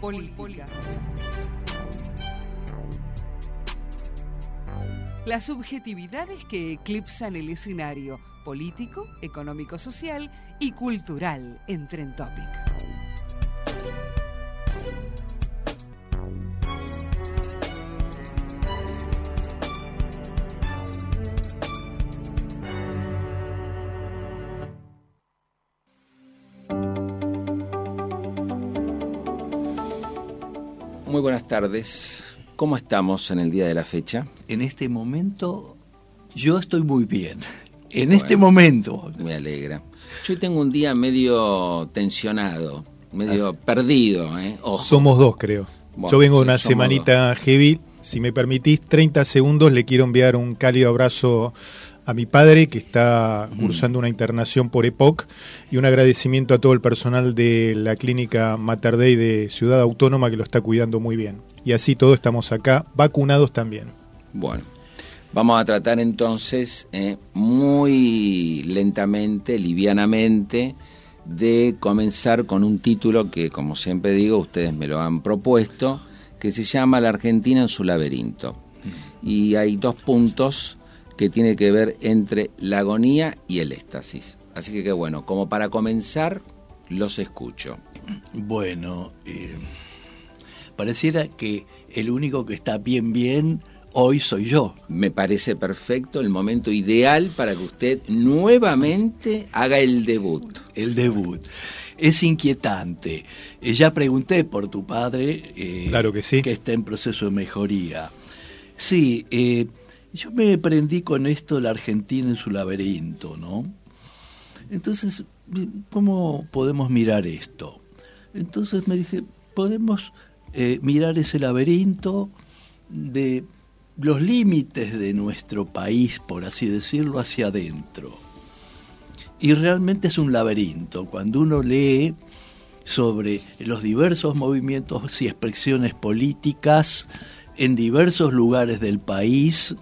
Política. Las subjetividades que eclipsan el escenario político, económico-social y cultural en Tren Topic. Muy buenas tardes. ¿Cómo estamos en el día de la fecha? En este momento yo estoy muy bien. En este momento. Me alegra. Yo tengo un día medio tensionado, medio perdido. ¿eh? Somos dos, creo. yo vengo una semanita heavy. Si me permitís 30 segundos, le quiero enviar un cálido abrazo a mi padre que está cursando una internación por EPOC y un agradecimiento a todo el personal de la clínica Mater Dei de Ciudad Autónoma que lo está cuidando muy bien. Y así todos estamos acá, vacunados también. Bueno, vamos a tratar entonces eh, muy lentamente, livianamente, de comenzar con un título que, como siempre digo, ustedes me lo han propuesto, que se llama La Argentina en su laberinto. Y hay dos puntos que tiene que ver entre la agonía y el éxtasis. Así que, qué bueno, como para comenzar, los escucho. Bueno, eh, pareciera que el único que está bien, bien, hoy soy yo. Me parece perfecto el momento ideal para que usted nuevamente haga el debut. El debut. Es inquietante. Eh, ya pregunté por tu padre, eh, claro que sí, que está en proceso de mejoría. Sí, eh, yo me prendí con esto la Argentina en su laberinto, ¿no? Entonces, ¿cómo podemos mirar esto? Entonces me dije, podemos eh, mirar ese laberinto de los límites de nuestro país, por así decirlo, hacia adentro. Y realmente es un laberinto. Cuando uno lee sobre los diversos movimientos y expresiones políticas en diversos lugares del país,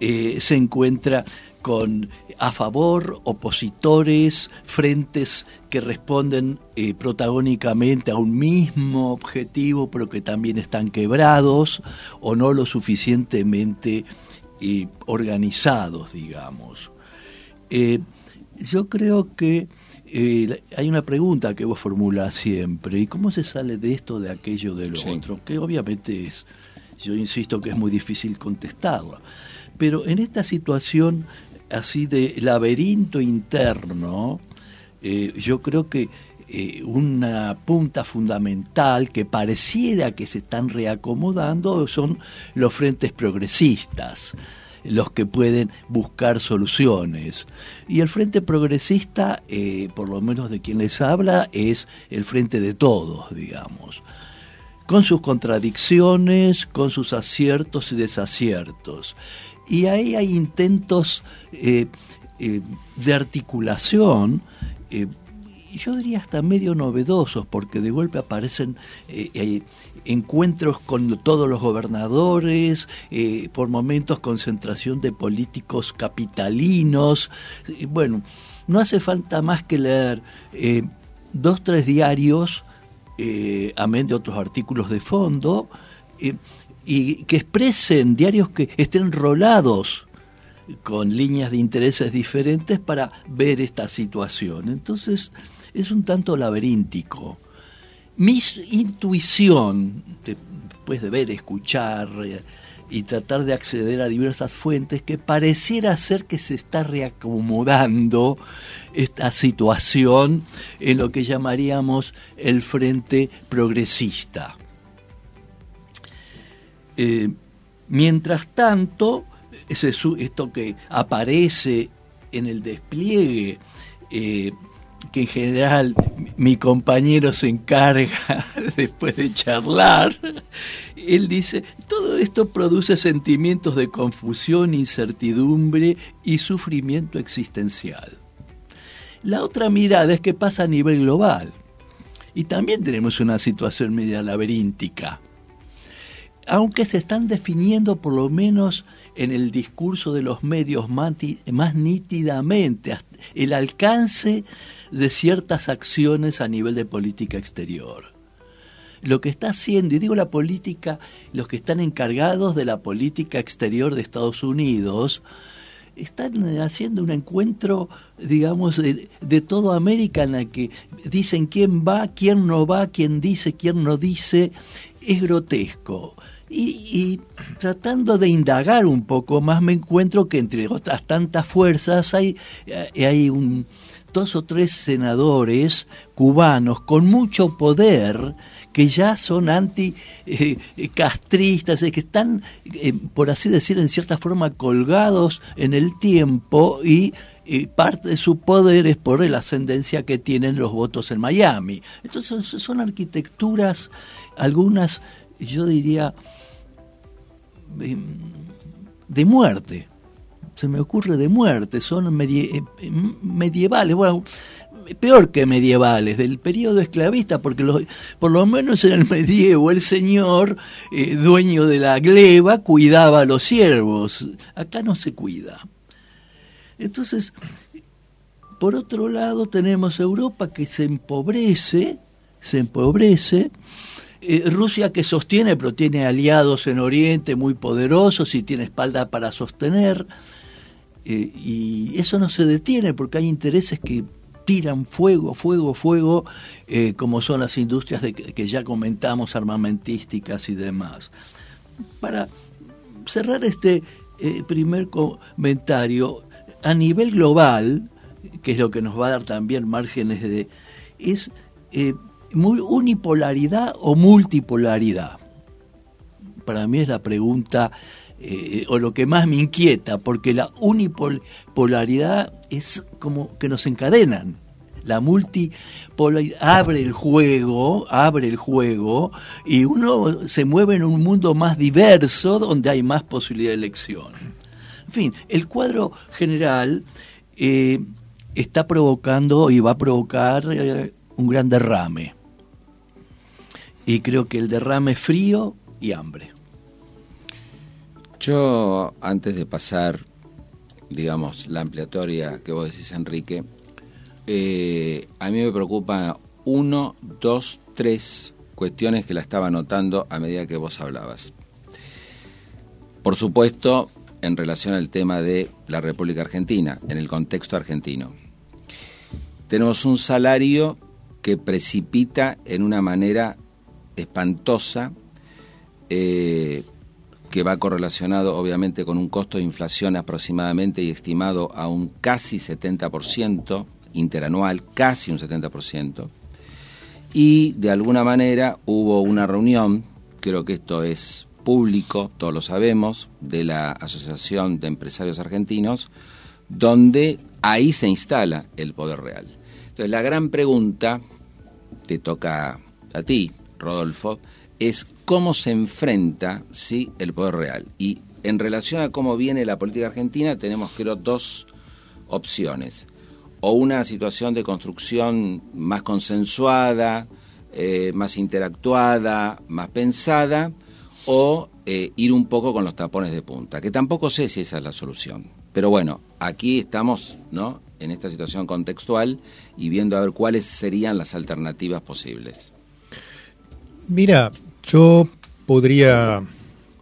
eh, se encuentra con a favor, opositores, frentes que responden eh, protagónicamente a un mismo objetivo, pero que también están quebrados o no lo suficientemente eh, organizados, digamos. yo creo que hay una pregunta que vos formulás siempre, ¿y cómo se sale de esto, de aquello, de lo otro? Que obviamente es, yo insisto que es muy difícil contestarla. Pero en esta situación así de laberinto interno, eh, yo creo que eh, una punta fundamental que pareciera que se están reacomodando son los frentes progresistas los que pueden buscar soluciones. Y el Frente Progresista, eh, por lo menos de quien les habla, es el Frente de todos, digamos, con sus contradicciones, con sus aciertos y desaciertos. Y ahí hay intentos eh, eh, de articulación, eh, yo diría hasta medio novedosos, porque de golpe aparecen encuentros con todos los gobernadores, por momentos concentración de políticos capitalinos. bueno, no hace falta más que leer dos, tres diarios, amén de otros artículos de fondo, y que expresen diarios que estén rolados con líneas de intereses diferentes para ver esta situación. Entonces es un tanto laberíntico. Mi intuición, después de ver, escuchar eh, y tratar de acceder a diversas fuentes, que pareciera ser que se está reacomodando esta situación en lo que llamaríamos el frente progresista. Eh, mientras tanto, esto que aparece en el despliegue eh, que en general mi compañero se encarga después de charlar, él dice, todo esto produce sentimientos de confusión, incertidumbre y sufrimiento existencial. La otra mirada es que pasa a nivel global. Y también tenemos una situación media laberíntica. Aunque se están definiendo por lo menos en el discurso de los medios más, nítidamente el alcance de ciertas acciones a nivel de política exterior. Lo que está haciendo, y digo la política, los que están encargados de la política exterior de Estados Unidos, están haciendo un encuentro, digamos, de, de toda América en la que dicen quién va, quién no va, quién dice, quién no dice. Es grotesco. Y, tratando de indagar un poco más me encuentro que entre otras tantas fuerzas hay, eh, hay un, dos o tres senadores cubanos con mucho poder que ya son anti-castristas, eh, que están, eh, por así decir, en cierta forma colgados en el tiempo y parte de su poder es por la ascendencia que tienen los votos en Miami. Entonces son arquitecturas, algunas, yo diría, de muerte. Se me ocurre de muerte, son eh, medievales, bueno, peor que medievales, del periodo esclavista, porque por lo menos en el medievo el señor, eh, dueño de la gleba, cuidaba a los siervos. Acá no se cuida. Entonces, por otro lado tenemos Europa que se empobrece, se empobrece, eh, Rusia que sostiene, pero tiene aliados en Oriente muy poderosos y tiene espalda para sostener. Eh, y eso no se detiene porque hay intereses que tiran fuego, fuego, fuego, eh, como son las industrias que ya comentamos, armamentísticas y demás. Para cerrar este primer comentario, a nivel global, que es lo que nos va a dar también márgenes de... es muy unipolaridad o multipolaridad? Para mí es la pregunta eh, o lo que más me inquieta, porque la unipolaridad es como que nos encadenan. La multipolaridad abre el juego, abre el juego, y uno se mueve en un mundo más diverso donde hay más posibilidad de elección. En fin, el cuadro general eh, está provocando y va a provocar eh, un gran derrame y creo que el derrame es frío y hambre. Yo, antes de pasar, digamos, la ampliatoria que vos decís, Enrique, eh, a mí me preocupa uno, dos, tres cuestiones que la estaba notando a medida que vos hablabas. Por supuesto, en relación al tema de la República Argentina, en el contexto argentino. Tenemos un salario que precipita en una manera espantosa eh, que va correlacionado obviamente con un costo de inflación aproximadamente y estimado a un casi 70% interanual, casi un 70%. Y de alguna manera hubo una reunión, creo que esto es público, todos lo sabemos, de la Asociación de Empresarios Argentinos, donde ahí se instala el poder real. Entonces la gran pregunta te toca a ti, Rodolfo, es cómo se enfrenta ¿sí? el poder real. Y en relación a cómo viene la política argentina, tenemos creo dos opciones. O una situación de construcción más consensuada, eh, más interactuada, más pensada, o eh, ir un poco con los tapones de punta, que tampoco sé si esa es la solución. Pero bueno, aquí estamos, ¿no? En esta situación contextual y viendo a ver cuáles serían las alternativas posibles. Mira, yo podría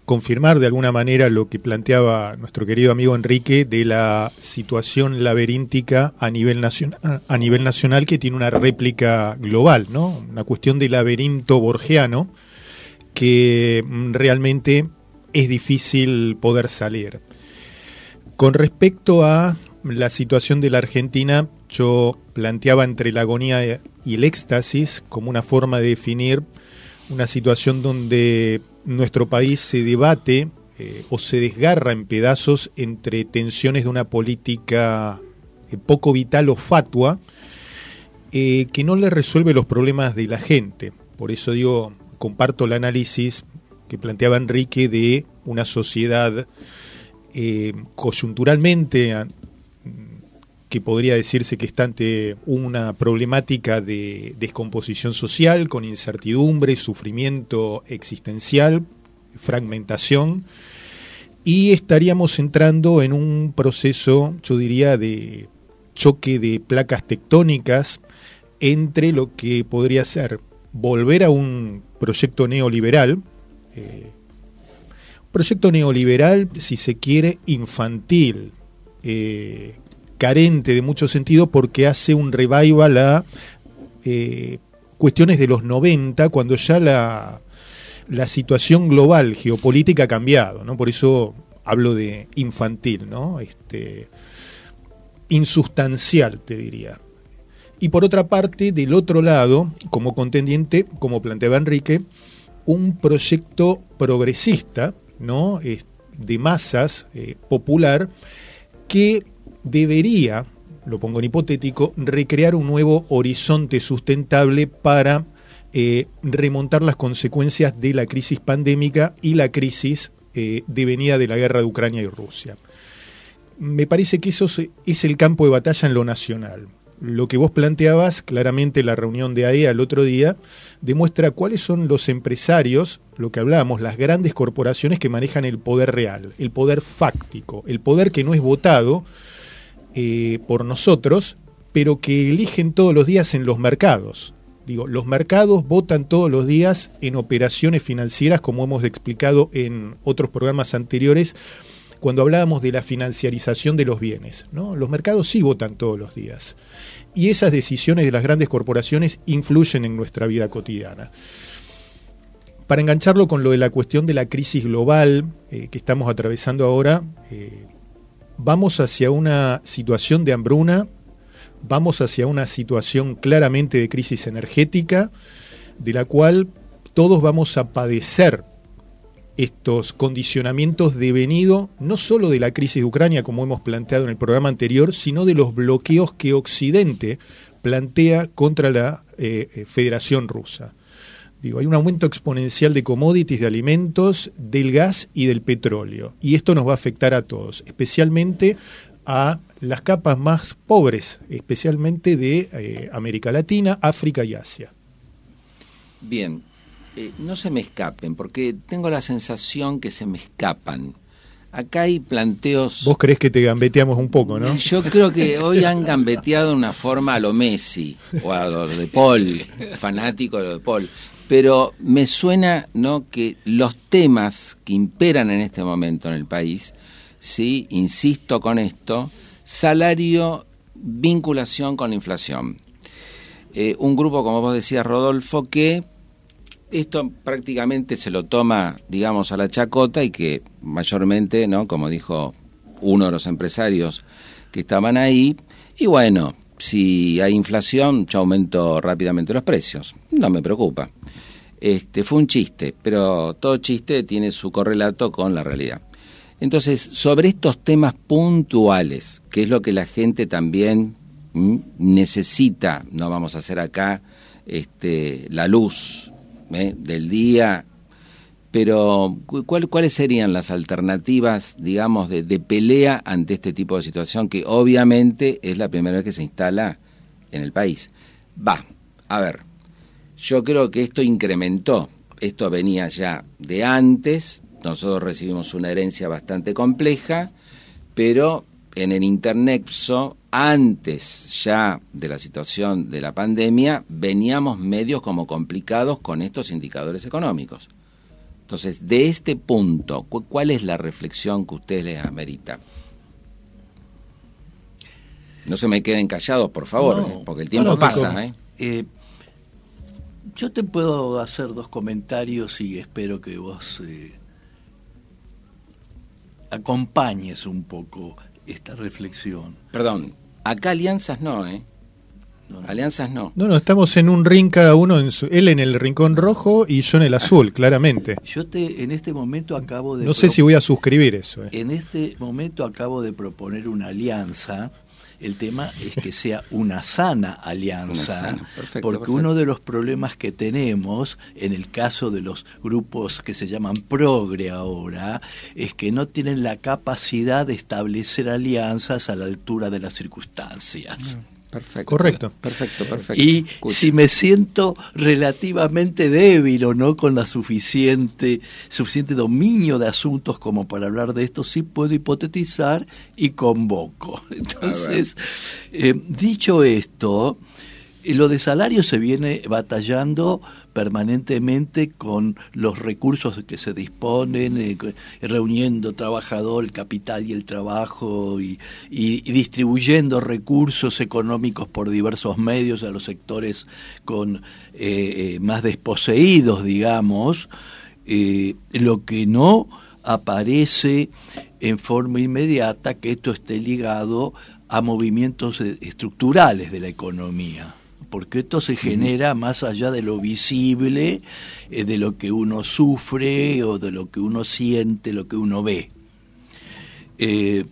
confirmar de alguna manera lo que planteaba nuestro querido amigo Enrique de la situación laberíntica a nivel nacional, a nivel nacional que tiene una réplica global, ¿no? Una cuestión de laberinto borgiano que mm, realmente es difícil poder salir. Con respecto a la situación de la Argentina, yo planteaba entre la agonía y el éxtasis como una forma de definir una situación donde nuestro país se debate eh, o se desgarra en pedazos entre tensiones de una política eh, poco vital o fatua eh, que no le resuelve los problemas de la gente. Por eso digo, comparto el análisis que planteaba Enrique de una sociedad coyunturalmente que podría decirse que está ante una problemática de descomposición social, con incertidumbre, sufrimiento existencial, fragmentación, y estaríamos entrando en un proceso, yo diría, de choque de placas tectónicas entre lo que podría ser volver a un proyecto neoliberal, eh, proyecto neoliberal, si se quiere, infantil, eh, carente de mucho sentido porque hace un revival a eh, cuestiones de los 90, cuando ya la, la situación global geopolítica ha cambiado, ¿no? Por eso hablo de infantil, ¿no? Este, insustancial, te diría. Y por otra parte, del otro lado, como contendiente, como planteaba Enrique, un proyecto progresista, ¿no? de masas, eh, popular, que debería, lo pongo en hipotético, recrear un nuevo horizonte sustentable para eh, remontar las consecuencias de la crisis pandémica y la crisis eh, devenida de la guerra de Ucrania y Rusia. Me parece que eso es el campo de batalla en lo nacional. Lo que vos planteabas, claramente la reunión de AEA el otro día, demuestra cuáles son los empresarios, lo que hablábamos, las grandes corporaciones que manejan el poder real, el poder fáctico, el poder que no es votado, eh, por nosotros, pero que eligen todos los días en los mercados. Digo, los mercados votan todos los días en operaciones financieras, como hemos explicado en otros programas anteriores, cuando hablábamos de la financiarización de los bienes. Los mercados sí votan todos los días. Y esas decisiones de las grandes corporaciones influyen en nuestra vida cotidiana. Para engancharlo con lo de la cuestión de la crisis global eh, que estamos atravesando ahora, eh, vamos hacia una situación de hambruna, vamos hacia una situación claramente de crisis energética, de la cual todos vamos a padecer estos condicionamientos devenido no solo de la crisis de Ucrania, como hemos planteado en el programa anterior, sino de los bloqueos que Occidente plantea contra la eh, eh, Federación Rusa. Digo, hay un aumento exponencial de commodities, de alimentos, del gas y del petróleo. Y esto nos va a afectar a todos, especialmente a las capas más pobres, especialmente de eh, América Latina, África y Asia. Bien, eh, no se me escapen, porque tengo la sensación que se me escapan. Acá hay planteos... Vos crees que te gambeteamos un poco, ¿no? Yo creo que hoy han gambeteado de una forma a lo Messi o a lo de Paul, fanático de lo de Paul pero me suena no que los temas que imperan en este momento en el país, sí, insisto con esto, salario, vinculación con la inflación. Eh, un grupo, como vos decías, Rodolfo, que esto prácticamente se lo toma, digamos, a la chacota y que mayormente, ¿no? Como dijo uno de los empresarios que estaban ahí, y bueno, si hay inflación, yo aumento rápidamente los precios. No me preocupa. Este, fue un chiste, pero todo chiste tiene su correlato con la realidad. Entonces, sobre estos temas puntuales, que es lo que la gente también necesita, no vamos a hacer acá este, la luz del día, pero ¿cuáles serían las alternativas, digamos, de, de, pelea ante este tipo de situación que obviamente es la primera vez que se instala en el país? Va, a ver, yo creo que esto incrementó, esto venía ya de antes, nosotros recibimos una herencia bastante compleja, pero en el internexo, antes ya de la situación de la pandemia, veníamos medios como complicados con estos indicadores económicos. Entonces, de este punto, ¿cuál es la reflexión que ustedes les amerita? No se me queden callados, por favor, ¿eh? porque el tiempo pasa. ¿eh? ¿eh? yo te puedo hacer dos comentarios y espero que vos acompañes un poco esta reflexión. Perdón, acá alianzas no, ¿eh? Alianzas no. No, no, estamos en un ring cada uno, en él en el rincón rojo y yo en el azul, claramente. Yo te, en este momento acabo de... No sé si voy a suscribir eso. Eh. En este momento acabo de proponer una alianza El tema es que sea una sana alianza, porque uno de los problemas que tenemos en el caso de los grupos que se llaman progre ahora es que no tienen la capacidad de establecer alianzas a la altura de las circunstancias. Mm. Perfecto. Correcto. Perfecto, perfecto. Y si me siento relativamente débil o no con la suficiente, suficiente dominio de asuntos como para hablar de esto, sí puedo hipotetizar y convoco. Entonces, eh, dicho esto, lo de salario se viene batallando permanentemente con los recursos que se disponen, eh, reuniendo trabajador, capital y el trabajo y, distribuyendo recursos económicos por diversos medios a los sectores con eh, eh, más desposeídos, digamos, lo que no aparece en forma inmediata que esto esté ligado a movimientos estructurales de la economía porque esto se genera más allá de lo visible, eh, de lo que uno sufre o de lo que uno siente, lo que uno ve. Eh,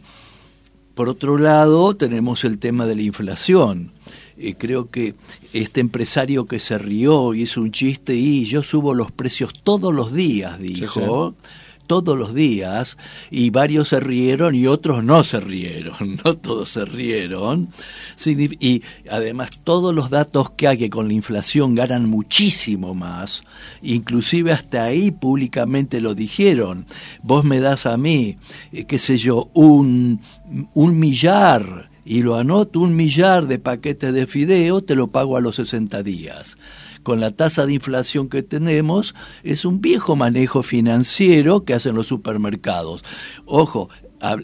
por otro lado, tenemos el tema de la inflación. Eh, creo que este empresario que se rió hizo un chiste y yo subo los precios todos los días, dijo todos los días y varios se rieron y otros no se rieron, no todos se rieron. Y además todos los datos que hay que con la inflación ganan muchísimo más, inclusive hasta ahí públicamente lo dijeron. Vos me das a mí, eh, qué sé yo, un, un millar y lo anoto, un millar de paquetes de fideo, te lo pago a los 60 días con la tasa de inflación que tenemos, es un viejo manejo financiero que hacen los supermercados. Ojo,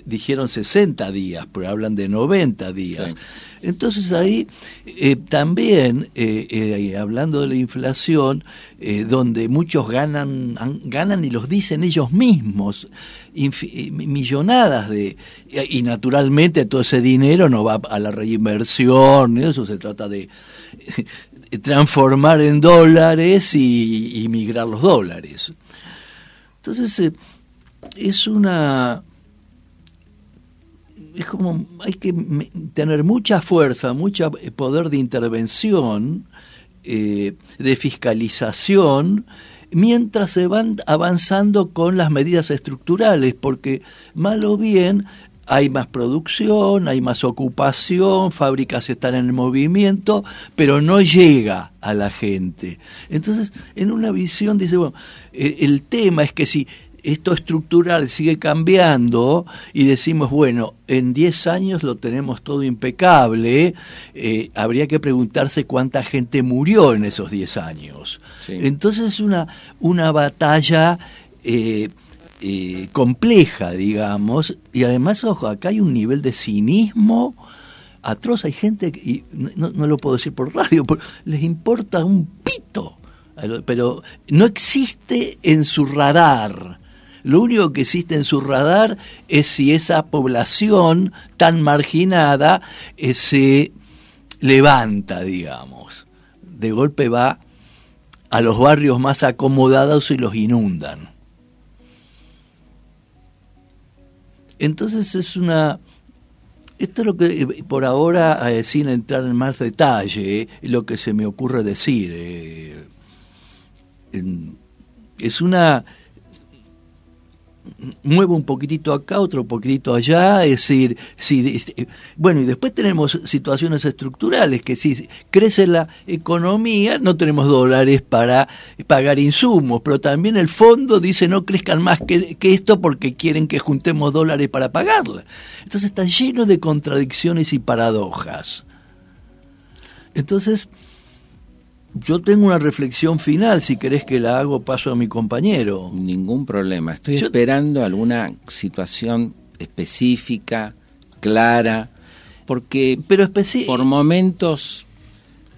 dijeron 60 días, pero hablan de 90 días. Entonces ahí eh, también, eh, eh, hablando de la inflación, donde muchos ganan, ganan y los dicen ellos mismos, millonadas de... Y naturalmente todo ese dinero no va a la reinversión, eso se trata de transformar en dólares y, migrar los dólares. Entonces, eh, es una... Es como, hay que tener mucha fuerza, mucho poder de intervención, eh, de fiscalización, mientras se van avanzando con las medidas estructurales, porque mal o bien hay más producción, hay más ocupación, fábricas están en movimiento, pero no llega a la gente. Entonces, en una visión dice, bueno, eh, el tema es que si esto estructural sigue cambiando y decimos, bueno, en 10 años lo tenemos todo impecable, eh, habría que preguntarse cuánta gente murió en esos 10 años. Entonces es una, una batalla... Eh, eh, compleja, digamos, y además, ojo, acá hay un nivel de cinismo atroz. Hay gente, y no, lo puedo decir por radio, les importa un pito, pero no existe en su radar. Lo único que existe en su radar es si esa población tan marginada eh, se levanta, digamos. De golpe va a los barrios más acomodados y los inundan. Entonces es una... Esto es lo que, eh, por ahora, eh, sin entrar en más detalle, eh, lo que se me ocurre decir. es una muevo un poquitito acá, otro poquitito allá, es decir, si, bueno, y después tenemos situaciones estructurales, que si crece la economía, no tenemos dólares para pagar insumos, pero también el fondo dice no crezcan más que, que esto porque quieren que juntemos dólares para pagarla. Entonces está lleno de contradicciones y paradojas. Entonces, yo tengo una reflexión final, si querés que la hago, paso a mi compañero. Ningún problema. Estoy esperando alguna situación específica, clara, porque Pero por momentos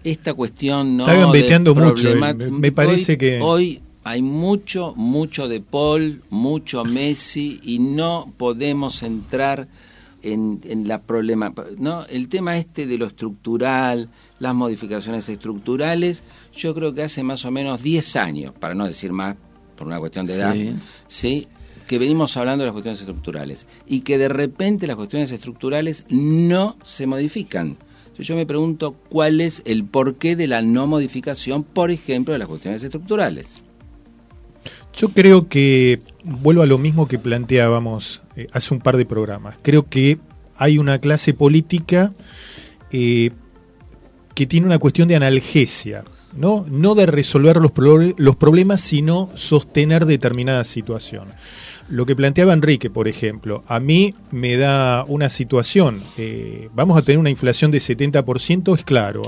esta cuestión no está gambeteando mucho eh, me parece que hoy hay mucho mucho de Paul mucho Messi y no podemos entrar en, en la problema no el tema este de lo estructural las modificaciones estructurales, yo creo que hace más o menos 10 años, para no decir más, por una cuestión de edad, ¿sí? que venimos hablando de las cuestiones estructurales y que de repente las cuestiones estructurales no se modifican. Yo me pregunto cuál es el porqué de la no modificación, por ejemplo, de las cuestiones estructurales. Yo creo que, vuelvo a lo mismo que planteábamos eh, hace un par de programas, creo que hay una clase política eh, que tiene una cuestión de analgesia, ¿no? no de resolver los, problemas, sino sostener determinada situación. Lo que planteaba Enrique, por ejemplo, a mí me da una situación, eh, vamos a tener una inflación de 70%, es claro,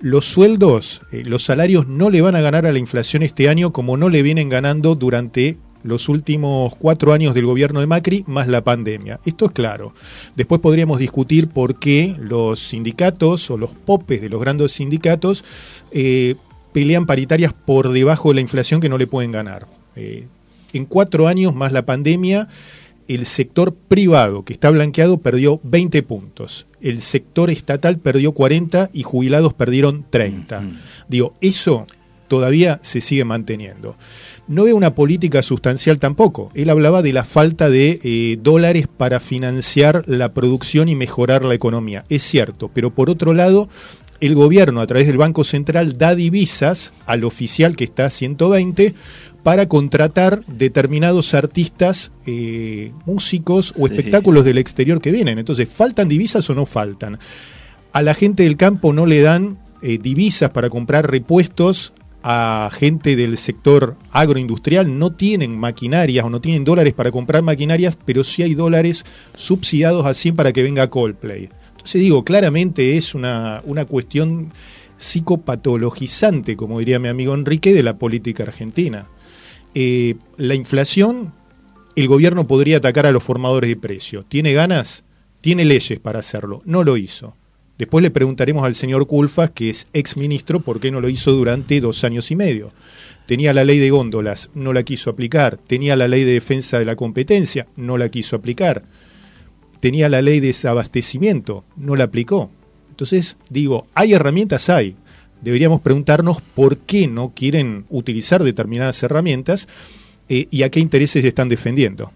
los sueldos, los salarios no le van a ganar a la inflación este año como no le vienen ganando durante los últimos cuatro años del gobierno de Macri más la pandemia. Esto es claro. Después podríamos discutir por qué los sindicatos o los popes de los grandes sindicatos eh, pelean paritarias por debajo de la inflación que no le pueden ganar en cuatro años más la pandemia, el sector privado que está blanqueado perdió 20 puntos, el sector estatal perdió 40 y jubilados perdieron 30. Digo, eso todavía se sigue manteniendo. No veo una política sustancial tampoco. Él hablaba de la falta de eh, dólares para financiar la producción y mejorar la economía. Es cierto, pero por otro lado, el gobierno a través del Banco Central da divisas al oficial que está a 120 para contratar determinados artistas, eh, músicos o espectáculos del exterior que vienen. Entonces, ¿faltan divisas o no faltan? A la gente del campo no le dan eh, divisas para comprar repuestos a gente del sector agroindustrial no tienen maquinarias o no tienen dólares para comprar maquinarias, pero sí hay dólares subsidiados así para que venga Coldplay. Entonces digo, claramente es una, una cuestión psicopatologizante, como diría mi amigo Enrique, de la política argentina. Eh, la inflación, el gobierno podría atacar a los formadores de precios. ¿Tiene ganas? Tiene leyes para hacerlo. No lo hizo. Después le preguntaremos al señor Culfas, que es ex ministro, por qué no lo hizo durante dos años y medio. Tenía la ley de góndolas, no la quiso aplicar. Tenía la ley de defensa de la competencia, no la quiso aplicar. Tenía la ley de desabastecimiento, no la aplicó. Entonces, digo, hay herramientas, hay deberíamos preguntarnos por qué no quieren utilizar determinadas herramientas eh, y a qué intereses están defendiendo.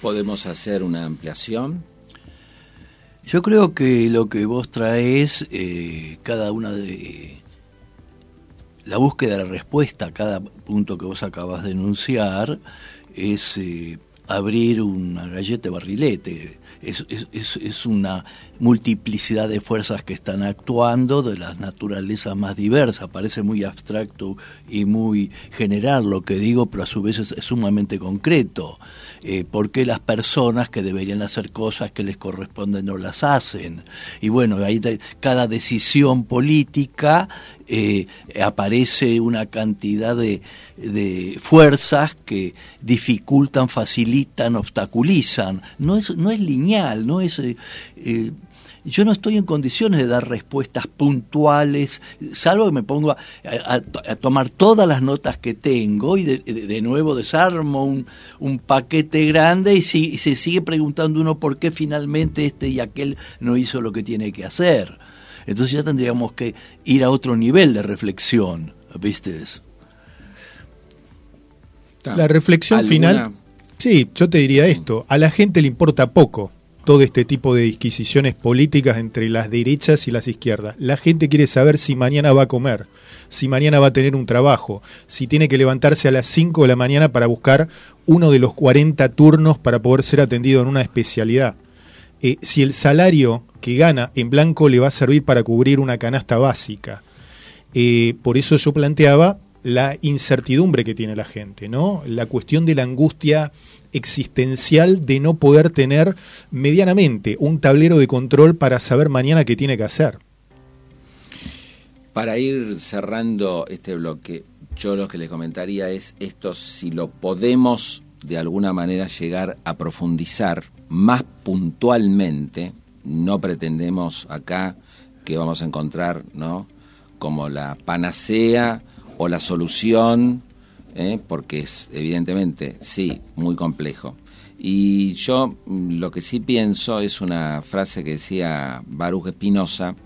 ¿Podemos hacer una ampliación? Yo creo que lo que vos traes, eh, cada una de la búsqueda de la respuesta a cada punto que vos acabas de enunciar, es eh, abrir una galleta barrilete. Es, es, es, una multiplicidad de fuerzas que están actuando de las naturalezas más diversas. Parece muy abstracto y muy general lo que digo, pero a su vez es, sumamente concreto. Eh, ¿Por qué las personas que deberían hacer cosas que les corresponden no las hacen? Y bueno, ahí cada decisión política eh, aparece una cantidad de, de, fuerzas que dificultan, facilitan, obstaculizan. No es, no es lineal, no es... Eh, eh yo no estoy en condiciones de dar respuestas puntuales, salvo que me pongo a, tomar todas las notas que tengo y de, nuevo desarmo un, un paquete grande y, si, se sigue preguntando uno por qué finalmente este y aquel no hizo lo que tiene que hacer. Entonces ya tendríamos que ir a otro nivel de reflexión, ¿viste? La reflexión final, sí, yo te diría esto, a la gente le importa poco todo este tipo de disquisiciones políticas entre las derechas y las izquierdas. La gente quiere saber si mañana va a comer, si mañana va a tener un trabajo, si tiene que levantarse a las 5 de la mañana para buscar uno de los 40 turnos para poder ser atendido en una especialidad. Eh, si el salario que gana en blanco le va a servir para cubrir una canasta básica. Eh, por eso yo planteaba la incertidumbre que tiene la gente, ¿no? La cuestión de la angustia existencial de no poder tener medianamente un tablero de control para saber mañana qué tiene que hacer. Para ir cerrando este bloque, yo lo que le comentaría es esto, si lo podemos de alguna manera llegar a profundizar más puntualmente, no pretendemos acá que vamos a encontrar, ¿no? Como la panacea o la solución ¿eh? porque es evidentemente, sí, muy complejo. Y yo mm, lo que sí pienso es una frase que decía Baruch Espinosa,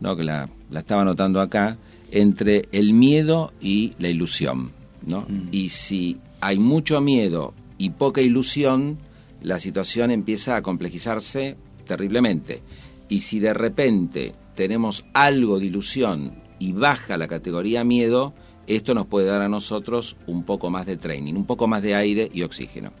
¿no? que la, estaba anotando acá, entre el miedo y la ilusión. ¿no? Mm. Y si hay mucho miedo y poca ilusión, la situación empieza a complejizarse terriblemente. Y si de repente tenemos algo de ilusión y baja la categoría miedo, esto nos puede dar a nosotros un poco más de training, un poco más de aire y oxígeno.